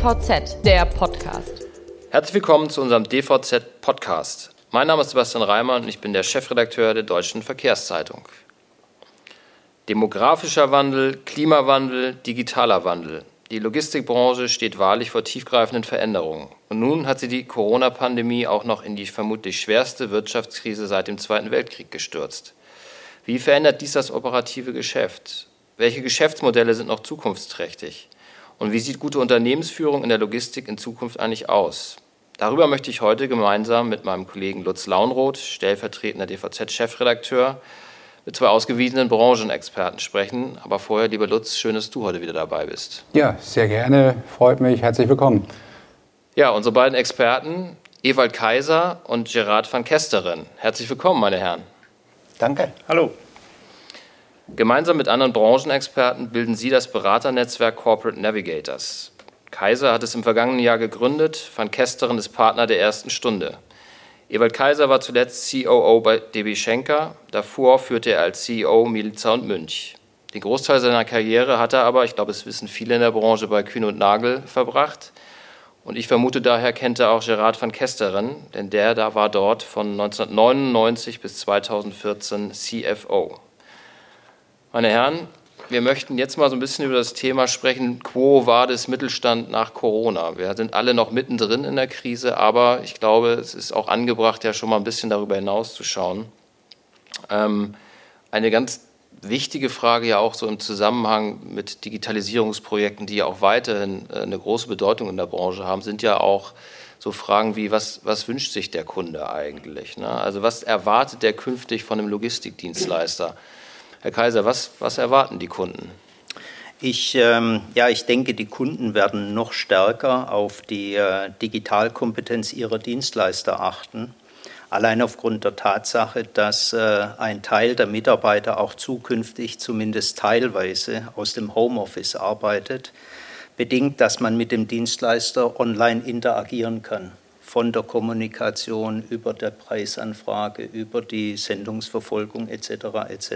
DVZ, der Podcast. Herzlich willkommen zu unserem DVZ Podcast. Mein Name ist Sebastian Reimer und ich bin der Chefredakteur der Deutschen Verkehrszeitung. Demografischer Wandel, Klimawandel, digitaler Wandel. Die Logistikbranche steht wahrlich vor tiefgreifenden Veränderungen. Und nun hat sie die Corona-Pandemie auch noch in die vermutlich schwerste Wirtschaftskrise seit dem Zweiten Weltkrieg gestürzt. Wie verändert dies das operative Geschäft? Welche Geschäftsmodelle sind noch zukunftsträchtig? Und wie sieht gute Unternehmensführung in der Logistik in Zukunft eigentlich aus? Darüber möchte ich heute gemeinsam mit meinem Kollegen Lutz Launroth, stellvertretender DVZ-Chefredakteur, mit zwei ausgewiesenen Branchenexperten sprechen. Aber vorher, lieber Lutz, schön, dass du heute wieder dabei bist. Ja, sehr gerne. Freut mich. Herzlich willkommen. Ja, unsere beiden Experten, Ewald Kaiser und Gerard van Kesteren. Herzlich willkommen, meine Herren. Danke. Hallo. Gemeinsam mit anderen Branchenexperten bilden sie das Beraternetzwerk Corporate Navigators. Kaiser hat es im vergangenen Jahr gegründet, van Kesteren ist Partner der ersten Stunde. Ewald Kaiser war zuletzt COO bei DB Schenker, davor führte er als CEO Miliza und Münch. Den Großteil seiner Karriere hat er aber, ich glaube, es wissen viele in der Branche, bei Kühn und Nagel verbracht. Und ich vermute daher kennt er auch Gerard van Kesteren, denn der da war dort von 1999 bis 2014 CFO. Meine Herren, wir möchten jetzt mal so ein bisschen über das Thema sprechen, quo vadis Mittelstand nach Corona. Wir sind alle noch mittendrin in der Krise, aber ich glaube, es ist auch angebracht, ja schon mal ein bisschen darüber hinauszuschauen. Ähm, eine ganz wichtige Frage ja auch so im Zusammenhang mit Digitalisierungsprojekten, die ja auch weiterhin äh, eine große Bedeutung in der Branche haben, sind ja auch so Fragen wie, was, was wünscht sich der Kunde eigentlich? Ne? Also was erwartet der künftig von einem Logistikdienstleister? Herr Kaiser, was, was erwarten die Kunden? Ich, ähm, ja, ich denke, die Kunden werden noch stärker auf die äh, Digitalkompetenz ihrer Dienstleister achten. Allein aufgrund der Tatsache, dass äh, ein Teil der Mitarbeiter auch zukünftig zumindest teilweise aus dem Homeoffice arbeitet, bedingt, dass man mit dem Dienstleister online interagieren kann von der Kommunikation über der Preisanfrage, über die Sendungsverfolgung etc. etc.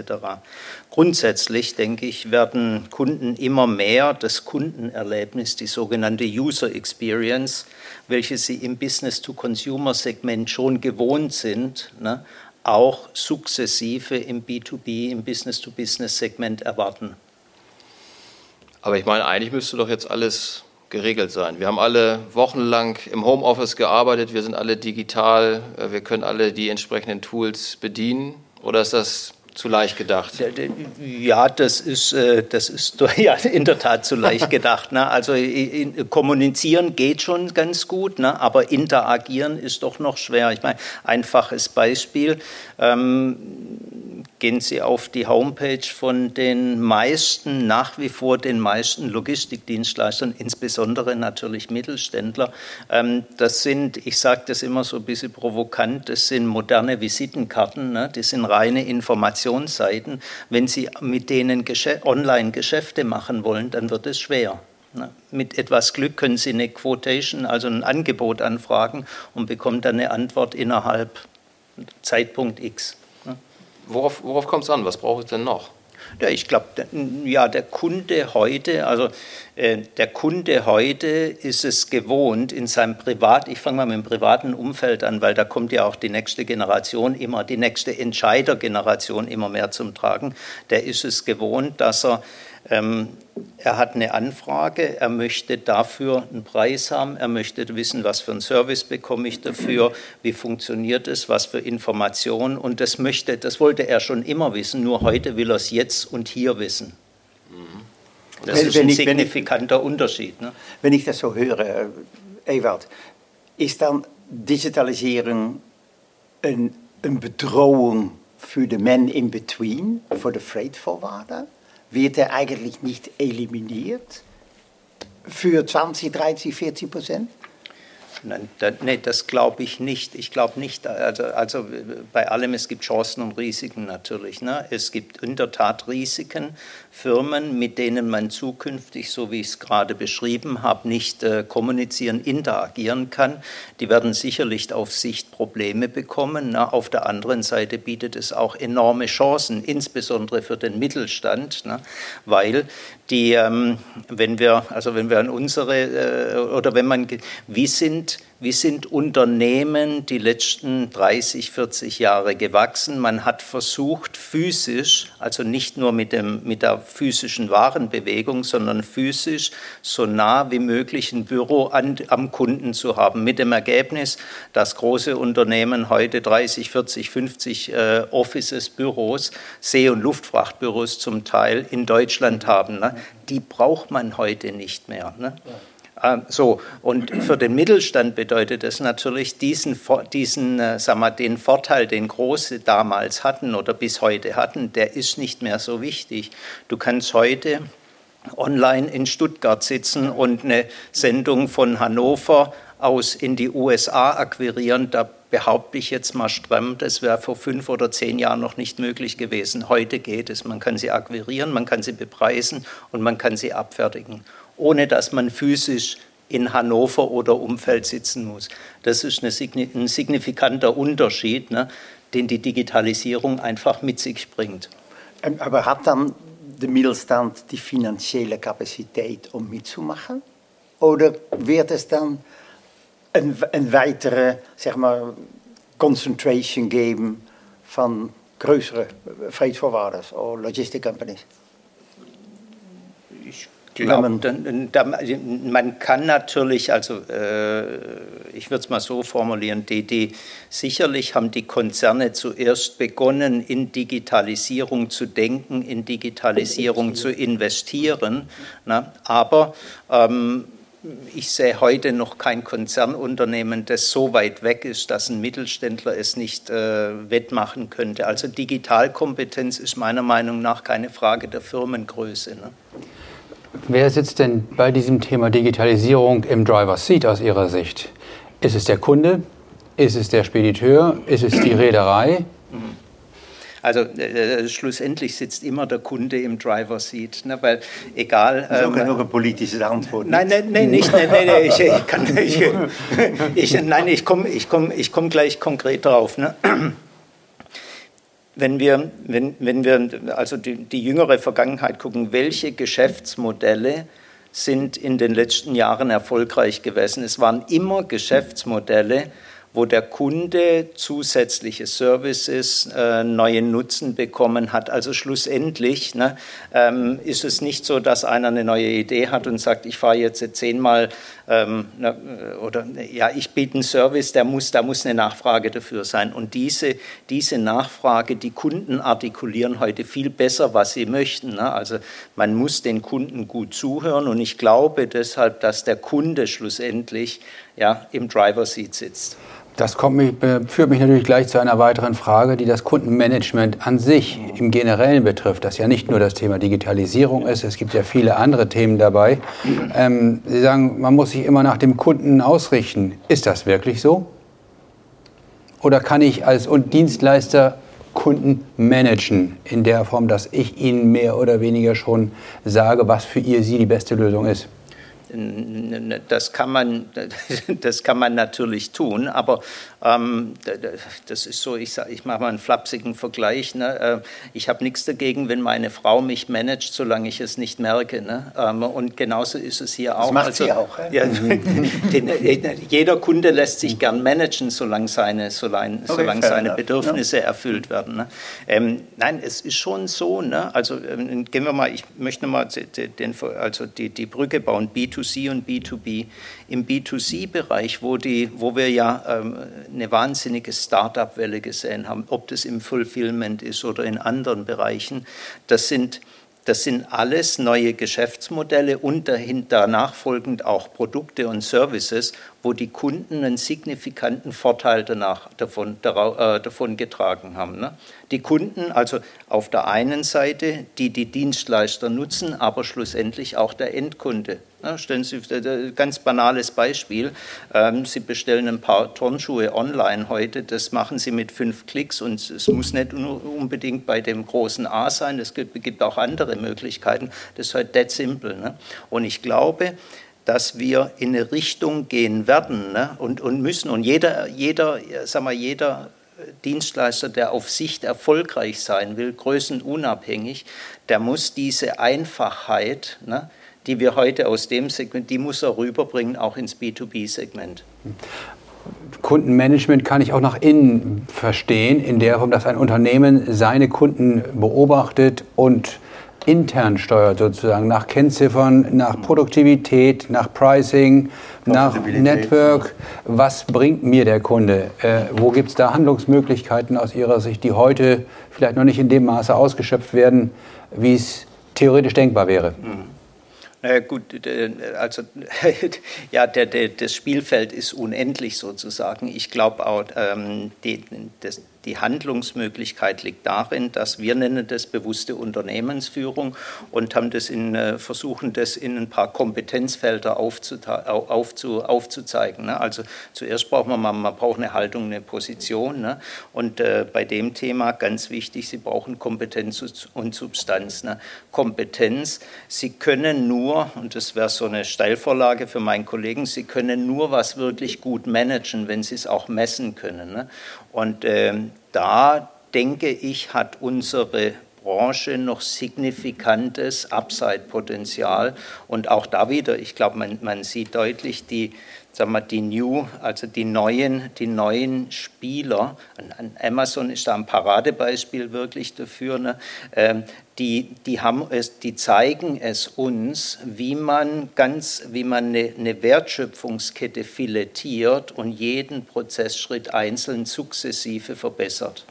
Grundsätzlich denke ich, werden Kunden immer mehr das Kundenerlebnis, die sogenannte User Experience, welche sie im Business-to-Consumer-Segment schon gewohnt sind, ne, auch sukzessive im B2B, im Business-to-Business-Segment erwarten. Aber ich meine, eigentlich müsste doch jetzt alles geregelt sein. Wir haben alle wochenlang im Homeoffice gearbeitet, wir sind alle digital, äh, wir können alle die entsprechenden Tools bedienen. Oder ist das zu leicht gedacht? Ja, das ist, äh, das ist ja, in der Tat zu leicht gedacht. Ne? Also kommunizieren geht schon ganz gut, ne? aber interagieren ist doch noch schwer. Ich meine, einfaches Beispiel. Ähm, gehen Sie auf die Homepage von den meisten, nach wie vor den meisten Logistikdienstleistern, insbesondere natürlich Mittelständler. Ähm, das sind, ich sage das immer so ein bisschen provokant, das sind moderne Visitenkarten, ne? das sind reine Informationsseiten. Wenn Sie mit denen online Geschäfte machen wollen, dann wird es schwer. Ne? Mit etwas Glück können Sie eine Quotation, also ein Angebot anfragen und bekommen dann eine Antwort innerhalb Zeitpunkt X. Worauf, worauf kommt es an? Was braucht es denn noch? Ja, ich glaube, ja, der Kunde heute, also äh, der Kunde heute ist es gewohnt in seinem Privat, ich fange mal mit dem privaten Umfeld an, weil da kommt ja auch die nächste Generation immer, die nächste Entscheidergeneration immer mehr zum Tragen. Der ist es gewohnt, dass er er hat eine Anfrage, er möchte dafür einen Preis haben, er möchte wissen, was für einen Service bekomme ich dafür, wie funktioniert es, was für Informationen und das möchte, das wollte er schon immer wissen, nur heute will er es jetzt und hier wissen. Das wenn, ist ein ich, signifikanter ich, Unterschied. Ne? Wenn ich das so höre, Ewald, ist dann Digitalisierung een, een bedrohung für den Man in Between, für den Freight Forwarder? Wird er eigentlich nicht eliminiert für 20, 30, 40 Prozent? Nein, das glaube ich nicht. Ich glaube nicht. Also, also bei allem, es gibt Chancen und Risiken natürlich. Ne? Es gibt in der Tat Risiken, Firmen, mit denen man zukünftig, so wie ich es gerade beschrieben habe, nicht äh, kommunizieren, interagieren kann. Die werden sicherlich auf Sicht Probleme bekommen. Ne? Auf der anderen Seite bietet es auch enorme Chancen, insbesondere für den Mittelstand, ne? weil die, ähm, wenn wir, also wenn wir an unsere, äh, oder wenn man, wie sind wie sind Unternehmen die letzten 30, 40 Jahre gewachsen? Man hat versucht, physisch, also nicht nur mit, dem, mit der physischen Warenbewegung, sondern physisch so nah wie möglich ein Büro an, am Kunden zu haben. Mit dem Ergebnis, dass große Unternehmen heute 30, 40, 50 äh, Offices, Büros, See- und Luftfrachtbüros zum Teil in Deutschland haben. Ne? Die braucht man heute nicht mehr. Ne? Ja. Ähm, so, und für den Mittelstand bedeutet das natürlich diesen, diesen äh, sag mal, den Vorteil, den Große damals hatten oder bis heute hatten, der ist nicht mehr so wichtig. Du kannst heute online in Stuttgart sitzen und eine Sendung von Hannover aus in die USA akquirieren. Da behaupte ich jetzt mal stramm, das wäre vor fünf oder zehn Jahren noch nicht möglich gewesen. Heute geht es. Man kann sie akquirieren, man kann sie bepreisen und man kann sie abfertigen ohne dass man physisch in Hannover oder Umfeld sitzen muss. Das ist ein signifikanter Unterschied, ne, den die Digitalisierung einfach mit sich bringt. Ähm, aber hat dann der Mittelstand die finanzielle Kapazität, um mitzumachen? Oder wird es dann een, een weitere zeg maar, concentration geben van größere Freight-Forwarders oder Logistic Companies? Glaub, dann, dann, man kann natürlich, also äh, ich würde es mal so formulieren, die, die, sicherlich haben die Konzerne zuerst begonnen, in Digitalisierung zu denken, in Digitalisierung zu investieren. Na, aber ähm, ich sehe heute noch kein Konzernunternehmen, das so weit weg ist, dass ein Mittelständler es nicht äh, wettmachen könnte. Also Digitalkompetenz ist meiner Meinung nach keine Frage der Firmengröße. Ne? Wer sitzt denn bei diesem Thema Digitalisierung im Driver's Seat aus Ihrer Sicht? Ist es der Kunde? Ist es der Spediteur? Ist es die Reederei? Also äh, äh schlussendlich sitzt immer der Kunde im Driver Seat, ne, weil egal. Das ist ähm, auch eine politische Antwort. Nein, nein, nein, nicht, nein, nein, nein ich, ich kann, ich, ich, nein, ich komme, ich komme, ich komme gleich konkret drauf. Ne? Wenn wir, wenn, wenn wir also die, die jüngere Vergangenheit gucken, welche Geschäftsmodelle sind in den letzten Jahren erfolgreich gewesen? Es waren immer Geschäftsmodelle, wo der Kunde zusätzliche Services, äh, neue Nutzen bekommen hat. Also schlussendlich ne, ähm, ist es nicht so, dass einer eine neue Idee hat und sagt, ich fahre jetzt zehnmal ähm, oder ja, ich biete einen Service, der muss, da muss eine Nachfrage dafür sein. Und diese, diese Nachfrage, die Kunden artikulieren heute viel besser, was sie möchten. Ne? Also man muss den Kunden gut zuhören und ich glaube deshalb, dass der Kunde schlussendlich ja, im Driver Seat sitzt. Das mich, führt mich natürlich gleich zu einer weiteren Frage, die das Kundenmanagement an sich im Generellen betrifft, das ja nicht nur das Thema Digitalisierung ist, es gibt ja viele andere Themen dabei. Ähm, Sie sagen, man muss sich immer nach dem Kunden ausrichten. Ist das wirklich so? Oder kann ich als Dienstleister Kunden managen in der Form, dass ich ihnen mehr oder weniger schon sage, was für ihr sie die beste Lösung ist? Das kann man, das kann man natürlich tun, aber das ist so, ich, sag, ich mache mal einen flapsigen Vergleich. Ne? Äh, ich habe nichts dagegen, wenn meine Frau mich managt, solange ich es nicht merke. Ne? Ähm, und genauso ist es hier auch. Das macht also, sie auch. Ja, den, jeder Kunde lässt sich gern managen, solange seine, solange, okay, solange seine Bedürfnisse ja. erfüllt werden. Ne? Ähm, nein, es ist schon so. Ne? Also ähm, gehen wir mal, ich möchte mal den, also die, die Brücke bauen, B2C und B2B. Im B2C-Bereich, wo, wo wir ja ähm, eine wahnsinnige Start-up-Welle gesehen haben, ob das im Fulfillment ist oder in anderen Bereichen. Das sind, das sind alles neue Geschäftsmodelle und dahinter nachfolgend auch Produkte und Services, wo die Kunden einen signifikanten Vorteil danach davon, äh, davon getragen haben. Ne? Die Kunden, also auf der einen Seite, die die Dienstleister nutzen, aber schlussendlich auch der Endkunde. Ja, stellen Sie ein ganz banales Beispiel. Ähm, Sie bestellen ein paar Turnschuhe online heute, das machen Sie mit fünf Klicks und es muss nicht unbedingt bei dem großen A sein, es gibt, gibt auch andere Möglichkeiten. Das ist halt dead simple. Ne? Und ich glaube, dass wir in eine Richtung gehen werden ne? und, und müssen. Und jeder, jeder, sag mal, jeder Dienstleister, der auf Sicht erfolgreich sein will, größenunabhängig, der muss diese Einfachheit, ne, die wir heute aus dem Segment, die muss er rüberbringen, auch ins B2B-Segment. Kundenmanagement kann ich auch nach innen verstehen, in der Form, dass ein Unternehmen seine Kunden beobachtet und intern steuert, sozusagen nach Kennziffern, nach Produktivität, nach Pricing, nach Network. Was bringt mir der Kunde? Äh, wo gibt es da Handlungsmöglichkeiten aus Ihrer Sicht, die heute vielleicht noch nicht in dem Maße ausgeschöpft werden, wie es theoretisch denkbar wäre? Mhm. Naja, gut, also ja, der, der, das Spielfeld ist unendlich sozusagen. Ich glaube auch, ähm, die, das, die Handlungsmöglichkeit liegt darin, dass wir nennen das bewusste Unternehmensführung und haben das in, äh, versuchen, das in ein paar Kompetenzfelder aufzu, aufzu, aufzuzeigen. Ne? Also zuerst braucht man, man braucht eine Haltung, eine Position. Ne? Und äh, bei dem Thema ganz wichtig, Sie brauchen Kompetenz und Substanz. Ne? Kompetenz, Sie können nur, und das wäre so eine Steilvorlage für meinen Kollegen, Sie können nur was wirklich gut managen, wenn Sie es auch messen können. Ne? Und ähm, da denke ich, hat unsere Branche noch signifikantes Upside-Potenzial. Und auch da wieder, ich glaube, man, man sieht deutlich die, sagen wir, die New, also die neuen, die neuen Spieler. Amazon ist da ein Paradebeispiel wirklich dafür. Ne? Ähm, die, die, haben es, die zeigen es uns, wie man, ganz, wie man eine, eine Wertschöpfungskette filetiert und jeden Prozessschritt einzeln sukzessive verbessert.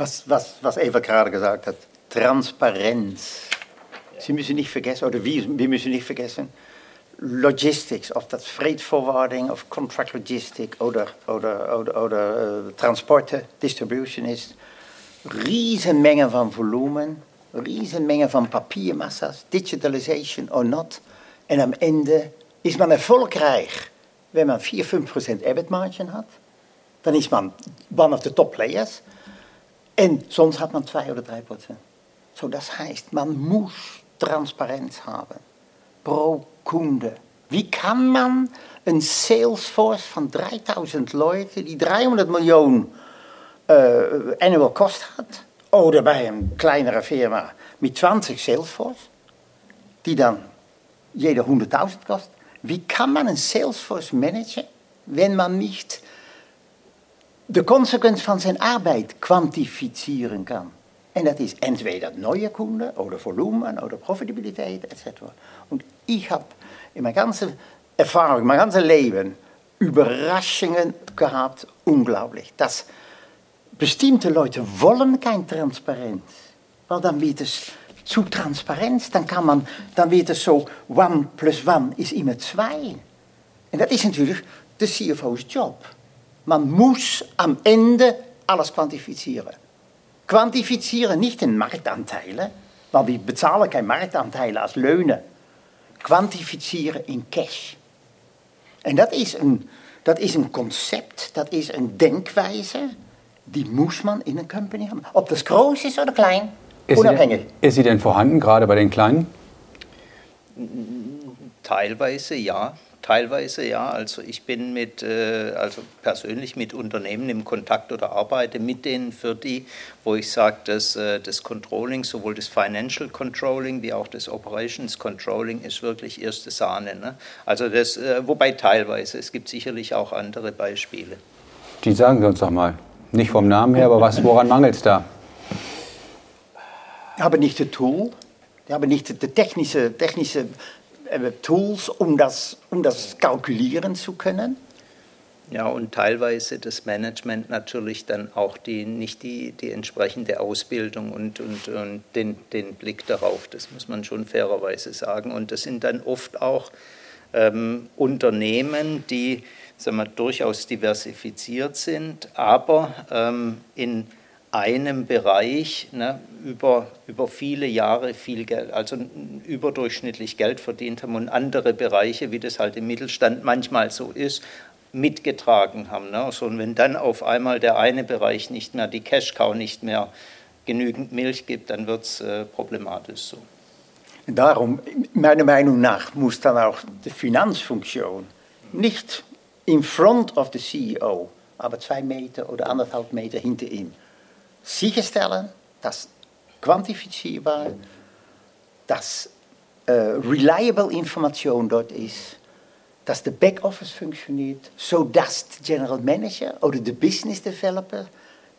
Was, was, was Eva gerade gesagt hat, Transparenz. Sie müssen nicht vergessen, oder wir, wir müssen nicht vergessen, Logistics, of dat freightforwarding of contract logistic oder, oder, oder, oder uh, transporten, distribution is. Riesenmengen van volumen, riesenmengen van papiermassa's, digitalization or not. En am Ende is man erfolgreich, wenn man 4-5% EBIT margin hat. Dan is man one of the top players. En soms hat man 2 oder 3%. So, das heißt, man muss Transparenz haben. Pro Kunde. Wie kann man een Salesforce van 3000 Leute, die 300 miljoen uh, annual cost hat, oder bij een kleinere Firma mit 20 Salesforce, die dan jeder 100.000 kost. Wie kann man een Salesforce managen, wenn man nicht de Konsequenz van zijn arbeid kwantificeren kan? En dat is entweder neue Kunden oder Volumen oder Profitabilität etc. Und ich habe in mijn ganze Erfahrung, mein ganzes Leben Überraschungen gehabt, unglaublich. Dass bestimmte Leute wollen kein Transparenz, weil dann wird es zu transparent, dann kann man, dann wird es so, one plus one is immer zwei. En dat is natuurlijk de CFO's job. Man muss am Ende alles quantifizieren. Quantifizieren nicht in Marktanteile, weil wir bezahlen keine Marktanteile als Löhne. Quantificeren in cash. En dat is een, dat is een concept, dat is een denkwijze, die muss man in een company haben. Ob das groß ist oder klein, ist unabhängig. Sie denn, ist sie denn vorhanden, gerade bei den Kleinen? Teilweise ja. Teilweise ja. Also ich bin mit, äh, also persönlich mit Unternehmen im Kontakt oder arbeite mit denen für die, wo ich sage, dass äh, das Controlling, sowohl das Financial Controlling wie auch das Operations Controlling ist wirklich erste Sahne. Ne? Also das, äh, wobei teilweise, es gibt sicherlich auch andere Beispiele. Die sagen Sie uns doch mal. Nicht vom Namen her, aber was, woran mangelt es da? Haben nicht das Tool, die haben nicht die technische, technische Tools, um das, um das kalkulieren zu können. Ja, und teilweise das Management natürlich dann auch die, nicht die, die entsprechende Ausbildung und, und, und den, den Blick darauf. Das muss man schon fairerweise sagen. Und das sind dann oft auch ähm, Unternehmen, die sagen wir, durchaus diversifiziert sind, aber ähm, in einem Bereich ne, über, über viele Jahre viel Geld, also überdurchschnittlich Geld verdient haben und andere Bereiche, wie das halt im Mittelstand manchmal so ist, mitgetragen haben. Ne? So, und wenn dann auf einmal der eine Bereich nicht mehr, die Cash-Cow nicht mehr genügend Milch gibt, dann wird es äh, problematisch so. Darum, meiner Meinung nach, muss dann auch die Finanzfunktion nicht in front of the CEO, aber zwei Meter oder anderthalb Meter hinter ihm sicherstellen, dass quantifizierbar, dass äh, reliable Information dort ist, dass der Backoffice funktioniert, sodass der General Manager oder der Business Developer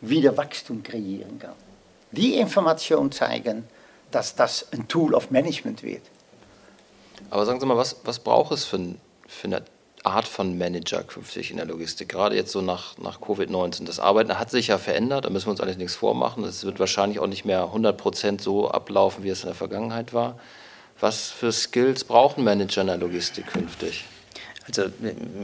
wieder Wachstum kreieren kann. Die Information zeigen, dass das ein Tool of Management wird. Aber sagen Sie mal, was braucht es für, für eine Art von Manager künftig in der Logistik? Gerade jetzt so nach, nach Covid-19. Das Arbeiten hat sich ja verändert, da müssen wir uns eigentlich nichts vormachen. Es wird wahrscheinlich auch nicht mehr 100 Prozent so ablaufen, wie es in der Vergangenheit war. Was für Skills brauchen Manager in der Logistik künftig? Also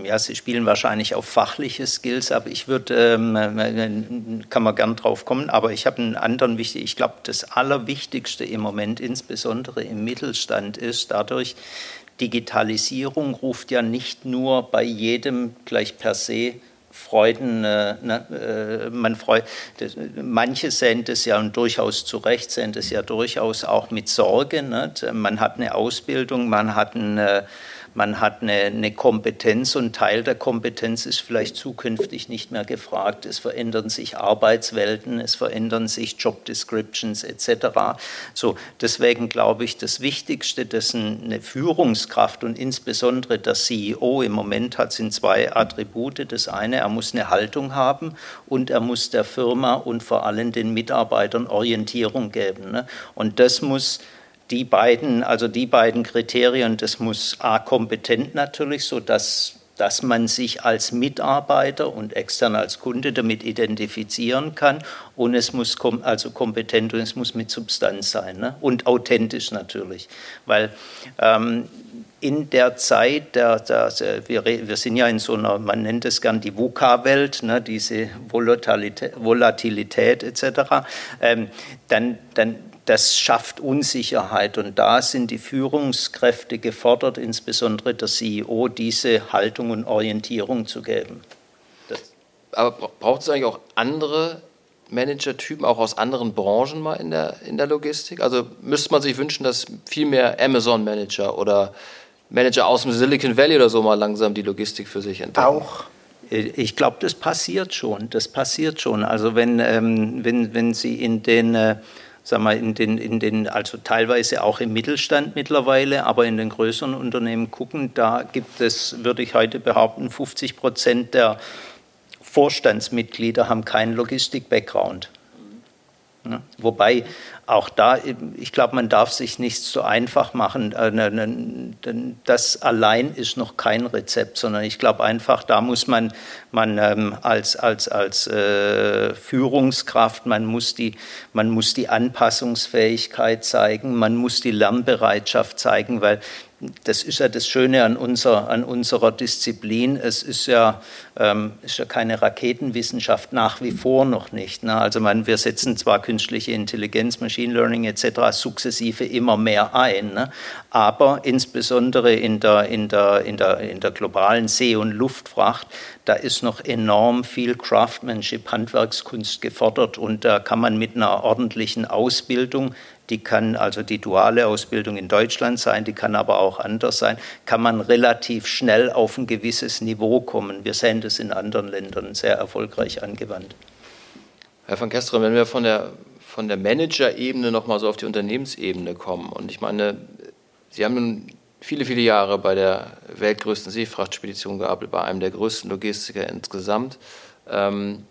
ja, Sie spielen wahrscheinlich auf fachliche Skills, aber ich würde, ähm, kann man gern drauf kommen, aber ich habe einen anderen wichtig, ich glaube, das Allerwichtigste im Moment, insbesondere im Mittelstand, ist dadurch, Digitalisierung ruft ja nicht nur bei jedem gleich per se Freuden, äh, ne, äh, man freut, das, manche sehen das ja und durchaus zu Recht sehen das ja durchaus auch mit Sorge. Ne? Man hat eine Ausbildung, man hat ein äh, man hat eine, eine, Kompetenz und Teil der Kompetenz ist vielleicht zukünftig nicht mehr gefragt. Es verändern sich Arbeitswelten, es verändern sich Job Descriptions etc. So, deswegen glaube ich, das Wichtigste, dass eine Führungskraft und insbesondere der CEO im Moment hat, sind zwei Attribute. Das eine, er muss eine Haltung haben und er muss der Firma und vor allem den Mitarbeitern Orientierung geben. Ne? Und das muss die beiden, also die beiden Kriterien, das muss A kompetent natürlich, so dass dass man sich als Mitarbeiter und extern als Kunde damit identifizieren kann. Und es muss kom also kompetent und es muss mit Substanz sein ne? und authentisch natürlich. Weil ähm, in der Zeit, der, der, wir, wir, sind ja in so einer, man nennt es gern die VUCA-Welt, ne, diese Volatilität, Volatilität etc., ähm, dann, dann das schafft Unsicherheit und da sind die Führungskräfte gefordert, insbesondere der CEO, diese Haltung und Orientierung zu geben. Das Aber braucht es eigentlich auch andere Managertypen, auch aus anderen Branchen mal in der, in der Logistik? Also müsste man sich wünschen, dass viel mehr Amazon-Manager oder Manager aus dem Silicon Valley oder so mal langsam die Logistik für sich entdecken? Auch. Ich glaube, das passiert schon. Das passiert schon. Also wenn, ähm, wenn, wenn Sie in den äh, sagen wir, in den, in den, also teilweise auch im Mittelstand mittlerweile, aber in den größeren Unternehmen gucken, da gibt es, würde ich heute behaupten, 50 Prozent der Vorstandsmitglieder haben keinen Logistik-Background. Wobei auch da, ich glaube, man darf sich nicht so einfach machen. Äh, ne, ne, das allein ist noch kein Rezept, sondern ich glaube einfach, da muss man, man ähm, als, als, als äh, Führungskraft, man muss, die, man muss die Anpassungsfähigkeit zeigen, man muss die Lernbereitschaft zeigen, weil das ist ja das Schöne an, unser, an unserer Disziplin. Es ist ja, ähm, ist ja keine Raketenwissenschaft, nach wie vor noch nicht. Ne? Also man, wir setzen zwar künstliche Intelligenz, Machine Learning etc. sukzessive immer mehr ein, ne? aber insbesondere in der, in, der, in, der, in der globalen See- und Luftfracht, da ist noch enorm viel Craftsmanship, Handwerkskunst gefordert und da kann man mit einer ordentlichen Ausbildung die kann also die duale Ausbildung in Deutschland sein, die kann aber auch anders sein, kann man relativ schnell auf ein gewisses Niveau kommen. Wir sehen das in anderen Ländern sehr erfolgreich angewandt. Herr van Kesteren, wenn wir von der, von der Manager-Ebene nochmal so auf die Unternehmensebene kommen, und ich meine, Sie haben nun viele, viele Jahre bei der weltgrößten Seefrachtspedition gearbeitet, bei einem der größten Logistiker insgesamt. Ähm,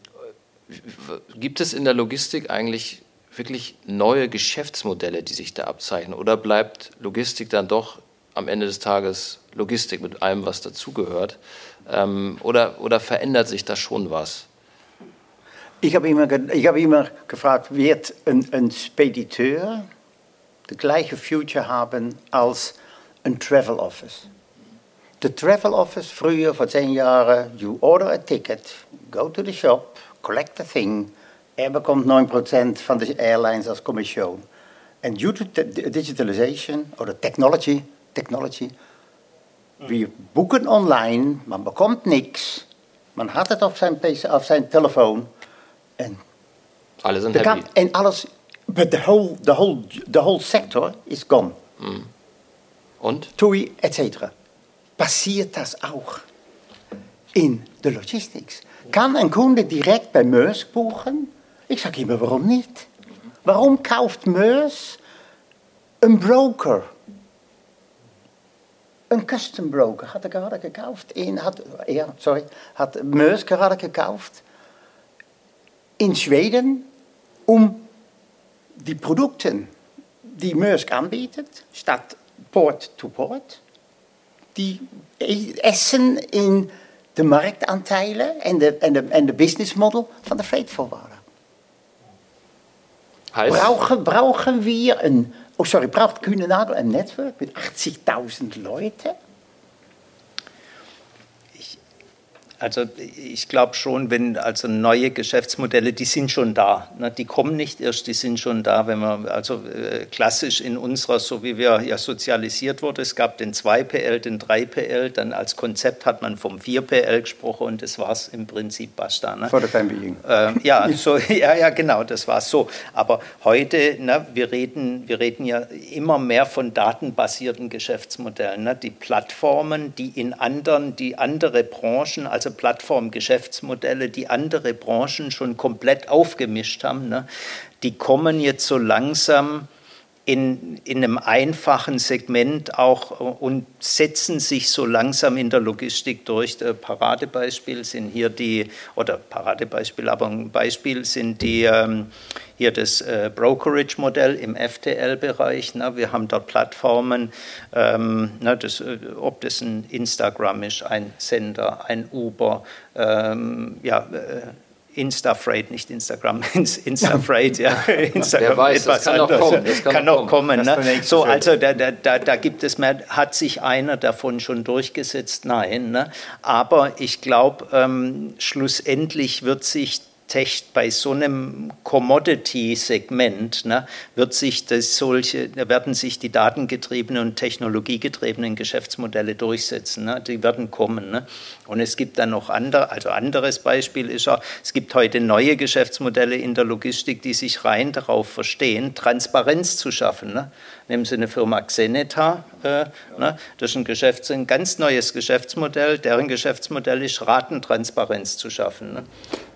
gibt es in der Logistik eigentlich wirklich neue Geschäftsmodelle, die sich da abzeichnen? Oder bleibt Logistik dann doch am Ende des Tages Logistik mit allem, was dazugehört? Ähm, oder, oder verändert sich da schon was? Ich habe immer, ich habe immer gefragt, wird ein, ein Spediteur das gleiche Future haben als ein Travel Office? the travel office früher vor zehn Jahren, you order a ticket, go to the shop, collect the thing, er bekommt 9% von den Airlines als Kommission. And due to digitalization oder technology, technology, wir buchen online, man bekommt nichts, man hat het op zijn, PC, op zijn telefoon en alle sind happy. En alles, but the whole, the whole, the whole sector is gone. Mm. Und? TUI, etc. Passiert das auch in der Logistics? Kann ein Kunde direkt bei Maersk buchen? Ich sage immer, warum nicht? Warum kauft Maersk een broker? Een custom broker had er gerade gekauft. Een had, ja, sorry, had Maersk gerade gekauft in Schweden, um die Produkte, die Maersk aanbietet, statt Port to Port, die essen in de marktaandelen en de, en de, business model van de freight-forwarder. Brauchen, brauchen wir ein, oh sorry, braucht Kühnenagel ein Netzwerk mit 80.000 Leuten? Also ich glaube schon, wenn also neue Geschäftsmodelle, die sind schon da. Ne? Die kommen nicht erst, die sind schon da, wenn man also äh, klassisch in unserer, so wie wir ja sozialisiert wurde, es gab den 2PL, den 3PL, dann als Konzept hat man vom 4PL gesprochen und das war es im Prinzip basta. Ne? For the time being. Äh, ja, so, ja, ja, genau, das war so. Aber heute, ne, wir, reden, wir reden ja immer mehr von datenbasierten Geschäftsmodellen. Ne? Die Plattformen, die in anderen, die andere Branchen, also ganze Plattformgeschäftsmodelle, die andere Branchen schon komplett aufgemischt haben, ne, die kommen jetzt so langsam in, in einem einfachen Segment auch und setzen sich so langsam in der Logistik durch. Der Paradebeispiel sind hier die, oder Paradebeispiel, aber ein Beispiel sind die, ähm, hier das äh, Brokerage-Modell im FTL-Bereich. Wir haben dort Plattformen, ähm, ne, das, äh, ob das ein Instagram ist, ein Sender, ein Uber, ähm, ja, äh, Instafreight, nicht Instagram, Instafreight, ja. Instagram Wer weiß, das kann anderes. noch kommen. Das kann, kann noch kommen. Ne? So, also da, da, da gibt es mehr, hat sich einer davon schon durchgesetzt? Nein. Ne? Aber ich glaube, ähm, schlussendlich wird sich bei so einem Commodity-Segment ne, wird sich das solche, werden sich die datengetriebenen und technologiegetriebenen Geschäftsmodelle durchsetzen. Ne, die werden kommen. Ne. Und es gibt dann noch andere, also anderes Beispiel ist ja, es gibt heute neue Geschäftsmodelle in der Logistik, die sich rein darauf verstehen, Transparenz zu schaffen. Ne. Nehmen Sie eine Firma Xeneta, äh, ne, das ist ein, Geschäfts-, ein ganz neues Geschäftsmodell, deren Geschäftsmodell ist, Ratentransparenz zu schaffen. Ne.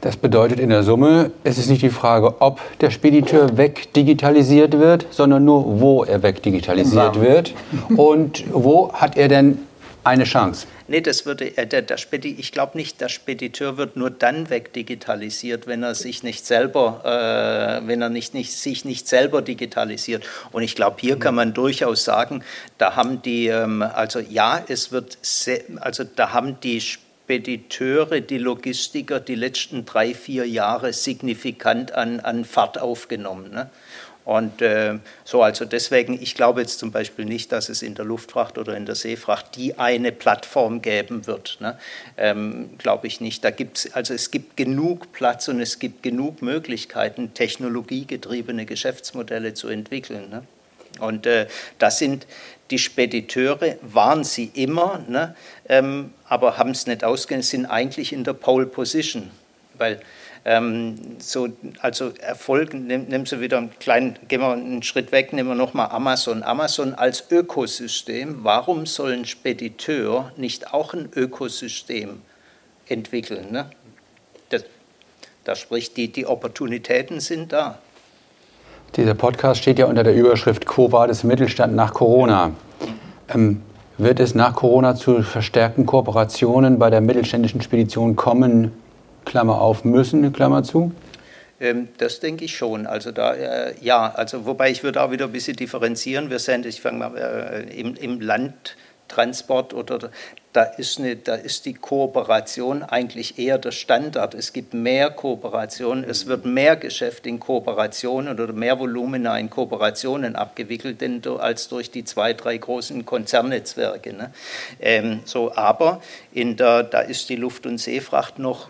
Das bedeutet in der Summe, es ist nicht die Frage, ob der Spediteur wegdigitalisiert wird, sondern nur, wo er wegdigitalisiert wow. wird und wo hat er denn eine Chance. Nee, das würde, äh, der, der Spedi, ich glaube nicht, der Spediteur wird nur dann wegdigitalisiert, wenn er sich nicht selber, äh, wenn er nicht, nicht, sich nicht selber digitalisiert. Und ich glaube, hier kann man durchaus sagen, da haben die, ähm, also ja, es wird, also da haben die Spediteure, die Logistiker die letzten drei, vier Jahre signifikant an, an Fahrt aufgenommen. Ne? Und äh, so, also deswegen, ich glaube jetzt zum Beispiel nicht, dass es in der Luftfracht oder in der Seefracht die eine Plattform geben wird. Ne? Ähm, glaube ich nicht. Da gibt's, also es gibt genug Platz und es gibt genug Möglichkeiten, technologiegetriebene Geschäftsmodelle zu entwickeln. Ne? Und äh, das sind die Spediteure, waren sie immer, ne? ähm, aber haben es nicht ausgehend, sind eigentlich in der Pole Position. Weil ähm, so, also Erfolg, nimm, nimm sie wieder einen kleinen, gehen wir einen Schritt weg, nehmen wir nochmal Amazon. Amazon als Ökosystem, warum soll ein Spediteur nicht auch ein Ökosystem entwickeln? Ne? Das, das spricht, die, die Opportunitäten sind da. Dieser Podcast steht ja unter der Überschrift Quo Vadis Mittelstand nach Corona. Ähm, wird es nach Corona zu verstärkten Kooperationen bei der mittelständischen Spedition kommen, Klammer auf, müssen, Klammer zu? Ähm, das denke ich schon. Also da, äh, ja, also wobei ich würde auch wieder ein bisschen differenzieren. Wir sind, ich fange mal, äh, im, im Land Transport oder da ist, eine, da ist die Kooperation eigentlich eher der Standard. Es gibt mehr Kooperation, es wird mehr Geschäft in Kooperationen oder mehr Volumina in Kooperationen abgewickelt denn, als durch die zwei, drei großen Konzernnetzwerke. Ne? Ähm, so, aber in der, da ist die Luft- und Seefracht noch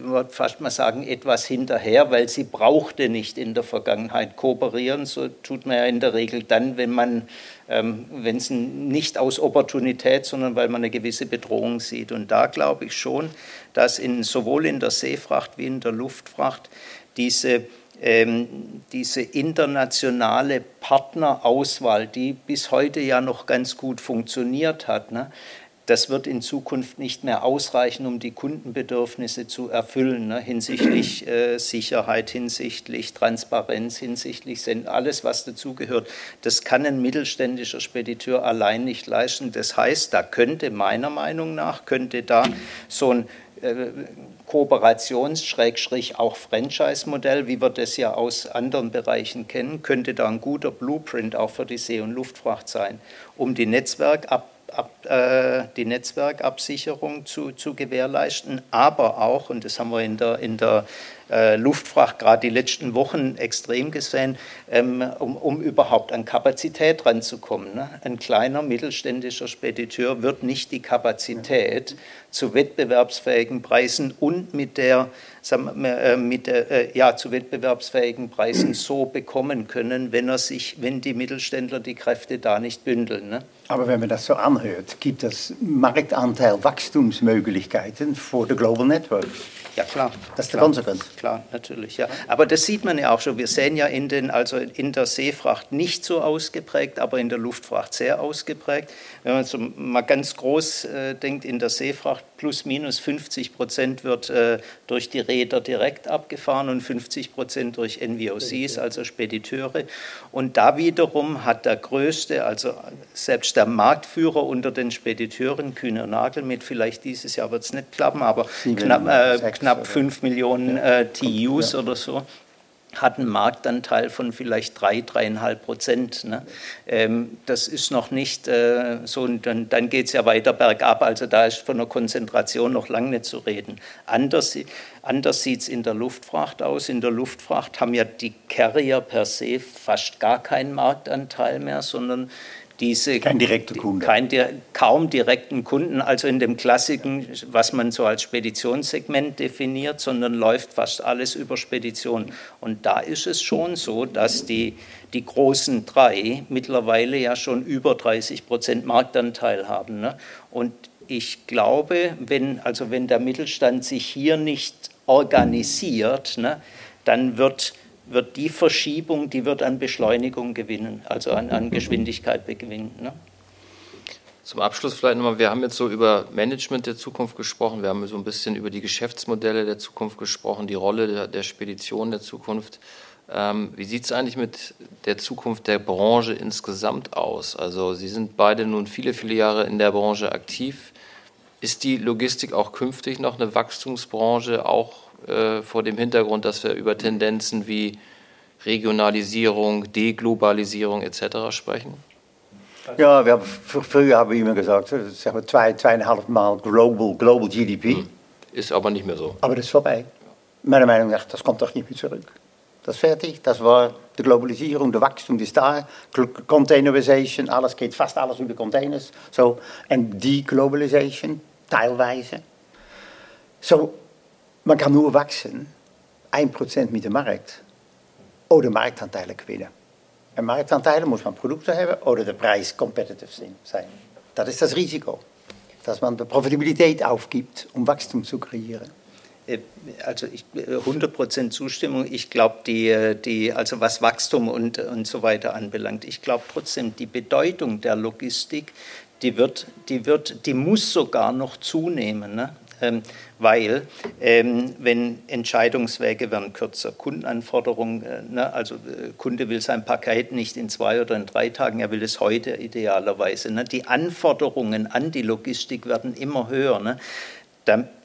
würde fast mal sagen, etwas hinterher, weil sie brauchte nicht in der Vergangenheit kooperieren. So tut man ja in der Regel dann, wenn man ähm, wenn es nicht aus Opportunität, sondern weil man eine gewisse Bedrohung sieht. Und da glaube ich schon, dass in, sowohl in der Seefracht wie in der Luftfracht diese ähm, diese internationale Partnerauswahl, die bis heute ja noch ganz gut funktioniert hat, ne, das wird in Zukunft nicht mehr ausreichen, um die Kundenbedürfnisse zu erfüllen, ne, hinsichtlich äh, Sicherheit, hinsichtlich Transparenz, hinsichtlich alles, was dazugehört. Das kann ein mittelständischer Spediteur allein nicht leisten. Das heißt, da könnte meiner Meinung nach, könnte da so ein äh, Kooperations-, auch Franchise-Modell, wie wir das ja aus anderen Bereichen kennen, könnte da ein guter Blueprint auch für die See- und Luftfracht sein, um die Netzwerkab ab, äh, die Netzwerkabsicherung zu, zu gewährleisten, aber auch, und das haben wir in der, in der äh, Luftfracht gerade die letzten Wochen extrem gesehen, ähm, um, um, überhaupt an Kapazität ranzukommen. Ne? Ein kleiner mittelständischer Spediteur wird nicht die Kapazität zu wettbewerbsfähigen Preisen und mit der, äh, mit der äh, ja, zu wettbewerbsfähigen Preisen so bekommen können, wenn er sich, wenn die Mittelständler die Kräfte da nicht bündeln. Ne? Aber wenn man das so anhört, gibt es Marktanteil Wachstumsmöglichkeiten für die Global Networks. Ja, klar. Das ist der Konsequenz. Klar, natürlich, ja. Aber das sieht man ja auch schon. Wir sehen ja in, den, also in der Seefracht nicht so ausgeprägt, aber in der Luftfracht sehr ausgeprägt. Wenn man so mal ganz groß äh, denkt, in der Seefracht plus minus 50 Prozent wird äh, durch die Räder direkt abgefahren und 50 Prozent durch NVOCs, also Spediteure. Und da wiederum hat der größte, also selbst der Marktführer unter den Spediteuren, Kühner Nagel, mit vielleicht dieses Jahr wird es nicht klappen, aber knapp, äh, knapp 5 Millionen äh, TUs ja. oder so hat einen Marktanteil von vielleicht drei, dreieinhalb Prozent. Ne? Ähm, das ist noch nicht äh, so, und dann, dann geht es ja weiter bergab, also da ist von der Konzentration noch lange nicht zu reden. Anders, anders sieht es in der Luftfracht aus. In der Luftfracht haben ja die Carrier per se fast gar keinen Marktanteil mehr, sondern diese kein direkter Kunde. Kein, kaum direkten Kunden, also in dem klassischen, was man so als Speditionssegment definiert, sondern läuft fast alles über Spedition. Und da ist es schon so, dass die, die großen drei mittlerweile ja schon über 30 Prozent Marktanteil haben. Ne? Und ich glaube, wenn, also wenn der Mittelstand sich hier nicht organisiert, ne, dann wird wird die Verschiebung, die wird an Beschleunigung gewinnen, also an, an Geschwindigkeit gewinnen. Ne? Zum Abschluss vielleicht nochmal, wir haben jetzt so über Management der Zukunft gesprochen, wir haben so ein bisschen über die Geschäftsmodelle der Zukunft gesprochen, die Rolle der, der Spedition der Zukunft. Ähm, wie sieht es eigentlich mit der Zukunft der Branche insgesamt aus? Also Sie sind beide nun viele, viele Jahre in der Branche aktiv. Ist die Logistik auch künftig noch eine Wachstumsbranche, auch äh, vor dem Hintergrund, dass wir über Tendenzen wie Regionalisierung, Deglobalisierung etc. sprechen? Ja, wir haben, früher haben wir immer gesagt, sagen wir zwei, zweieinhalb Mal Global, Global GDP. Hm. Ist aber nicht mehr so. Aber das ist vorbei. Meiner Meinung nach, das kommt doch nicht mehr zurück. Das ist fertig, das war die Globalisierung, der Wachstum ist da, Containerisation, alles geht fast alles über Containers. So, en Deglobalisation, teilweise. So, man kann nur wachsen, 1% mit dem Markt oder Marktanteile gewinnen. En Marktanteile muss man Produkte haben oder der Preis competitive sein. Das ist das Risiko, dass man die Profitabilität aufgibt, um Wachstum zu kreieren. Äh, also ich, 100% äh, Zustimmung. Ich glaube, die, äh, die, also was Wachstum und, und so weiter anbelangt, ich glaube trotzdem, die Bedeutung der Logistik, die, wird, die, wird, die muss sogar noch zunehmen. Ne? Ähm, weil ähm, wenn Entscheidungswege werden kürzer, Kundenanforderungen, äh, ne, also äh, Kunde will sein Paket nicht in zwei oder in drei Tagen, er will es heute idealerweise. Ne, die Anforderungen an die Logistik werden immer höher. Ne,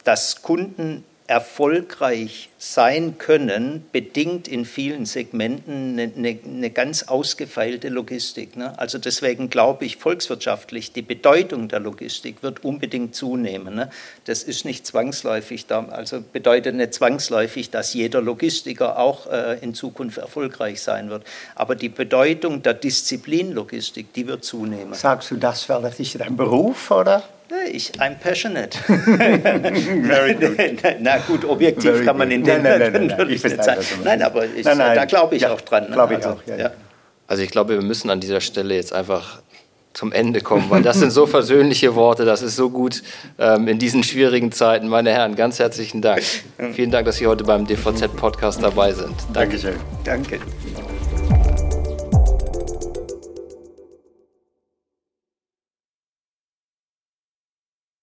dass Kunden erfolgreich sein können, bedingt in vielen Segmenten eine, eine, eine ganz ausgefeilte Logistik. Ne? Also deswegen glaube ich, volkswirtschaftlich, die Bedeutung der Logistik wird unbedingt zunehmen. Ne? Das ist nicht zwangsläufig, da, also bedeutet nicht zwangsläufig, dass jeder Logistiker auch äh, in Zukunft erfolgreich sein wird. Aber die Bedeutung der Disziplin Logistik, die wird zunehmen. Sagst du das, weil das ist dein Beruf, oder? Ich, I'm passionate. Very good. Na gut, objektiv Very kann man in dem nein, nein, nein, nein, ich nicht sagen. Nein, aber ich, nein, nein. da glaube ich ja, auch dran. Ne? Glaube ich also, auch, ja, ja. Also ich glaube, wir müssen an dieser Stelle jetzt einfach zum Ende kommen, weil das sind so versöhnliche Worte, das ist so gut ähm, in diesen schwierigen Zeiten. Meine Herren, ganz herzlichen Dank. Vielen Dank, dass Sie heute beim DVZ-Podcast dabei sind. Danke. Dankeschön. Danke.